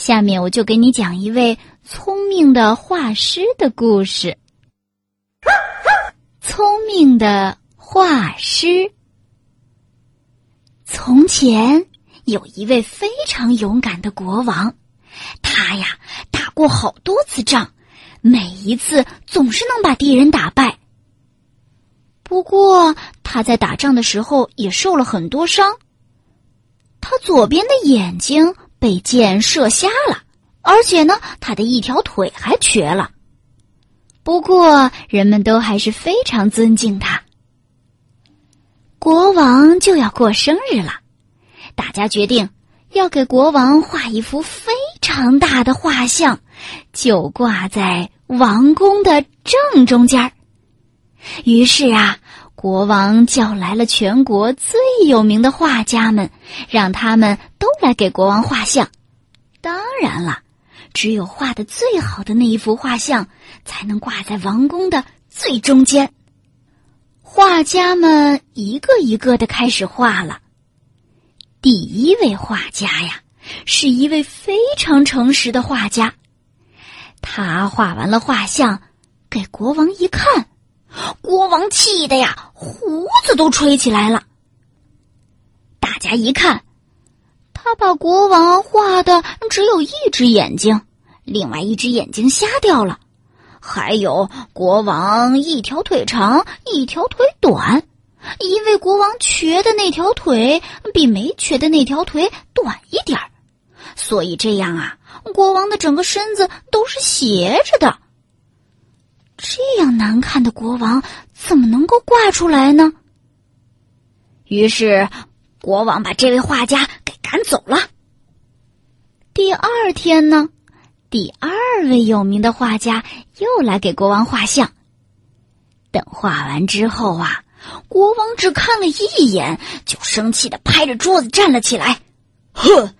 下面我就给你讲一位聪明的画师的故事。聪明的画师。从前有一位非常勇敢的国王，他呀打过好多次仗，每一次总是能把敌人打败。不过他在打仗的时候也受了很多伤。他左边的眼睛被箭射瞎了，而且呢，他的一条腿还瘸了。不过，人们都还是非常尊敬他。国王就要过生日了，大家决定要给国王画一幅非常大的画像，就挂在王宫的正中间儿于是啊。国王叫来了全国最有名的画家们，让他们都来给国王画像。当然了，只有画的最好的那一幅画像才能挂在王宫的最中间。画家们一个一个的开始画了。第一位画家呀，是一位非常诚实的画家。他画完了画像，给国王一看。国王气的呀，胡子都吹起来了。大家一看，他把国王画的只有一只眼睛，另外一只眼睛瞎掉了，还有国王一条腿长，一条腿短，因为国王瘸的那条腿比没瘸的那条腿短一点儿，所以这样啊，国王的整个身子都是斜着的。这样难看的国王怎么能够挂出来呢？于是，国王把这位画家给赶走了。第二天呢，第二位有名的画家又来给国王画像。等画完之后啊，国王只看了一眼，就生气的拍着桌子站了起来：“哼，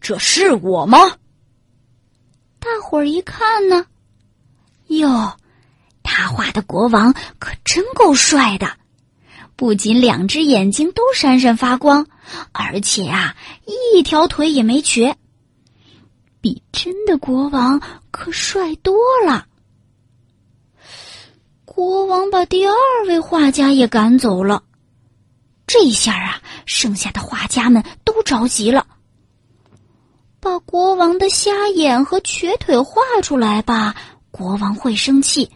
这是我吗？”大伙儿一看呢，哟。的国王可真够帅的，不仅两只眼睛都闪闪发光，而且啊，一条腿也没瘸，比真的国王可帅多了。国王把第二位画家也赶走了，这下啊，剩下的画家们都着急了。把国王的瞎眼和瘸腿画出来吧，国王会生气。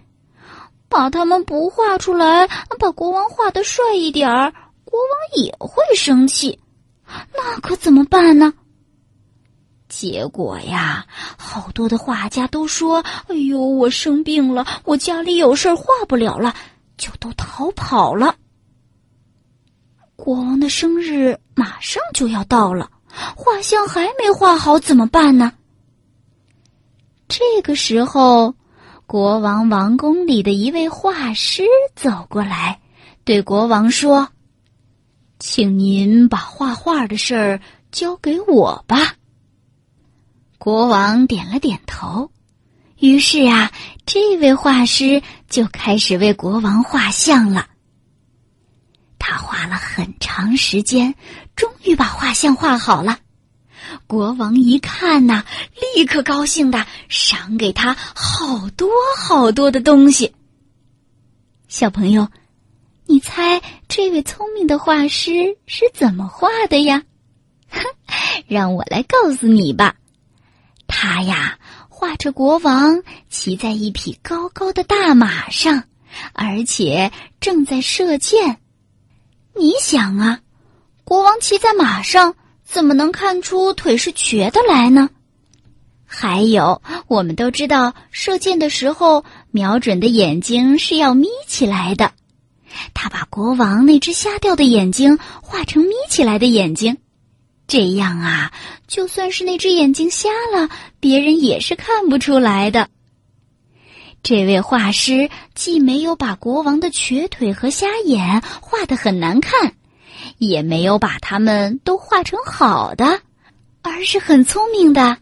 把他们不画出来，把国王画的帅一点儿，国王也会生气，那可怎么办呢？结果呀，好多的画家都说：“哎呦，我生病了，我家里有事儿，画不了了，就都逃跑了。”国王的生日马上就要到了，画像还没画好，怎么办呢？这个时候。国王王宫里的一位画师走过来，对国王说：“请您把画画的事儿交给我吧。”国王点了点头，于是啊，这位画师就开始为国王画像了。他画了很长时间，终于把画像画好了。国王一看呐，立刻高兴的赏给他好多好多的东西。小朋友，你猜这位聪明的画师是怎么画的呀？哼 让我来告诉你吧。他呀，画着国王骑在一匹高高的大马上，而且正在射箭。你想啊，国王骑在马上。怎么能看出腿是瘸的来呢？还有，我们都知道，射箭的时候，瞄准的眼睛是要眯起来的。他把国王那只瞎掉的眼睛画成眯起来的眼睛，这样啊，就算是那只眼睛瞎了，别人也是看不出来的。这位画师既没有把国王的瘸腿和瞎眼画得很难看。也没有把他们都画成好的，而是很聪明的，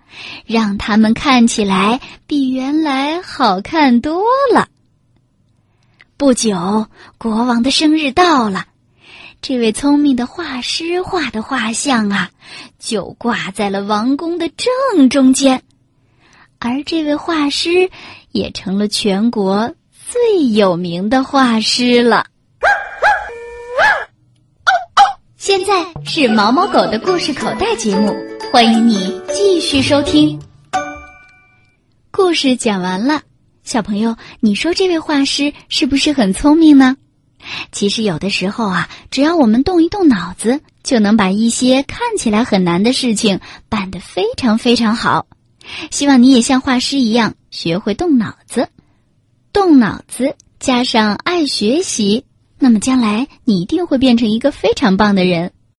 让他们看起来比原来好看多了。不久，国王的生日到了，这位聪明的画师画的画像啊，就挂在了王宫的正中间，而这位画师也成了全国最有名的画师了。现在是毛毛狗的故事口袋节目，欢迎你继续收听。故事讲完了，小朋友，你说这位画师是不是很聪明呢？其实有的时候啊，只要我们动一动脑子，就能把一些看起来很难的事情办得非常非常好。希望你也像画师一样，学会动脑子，动脑子加上爱学习。那么将来你一定会变成一个非常棒的人。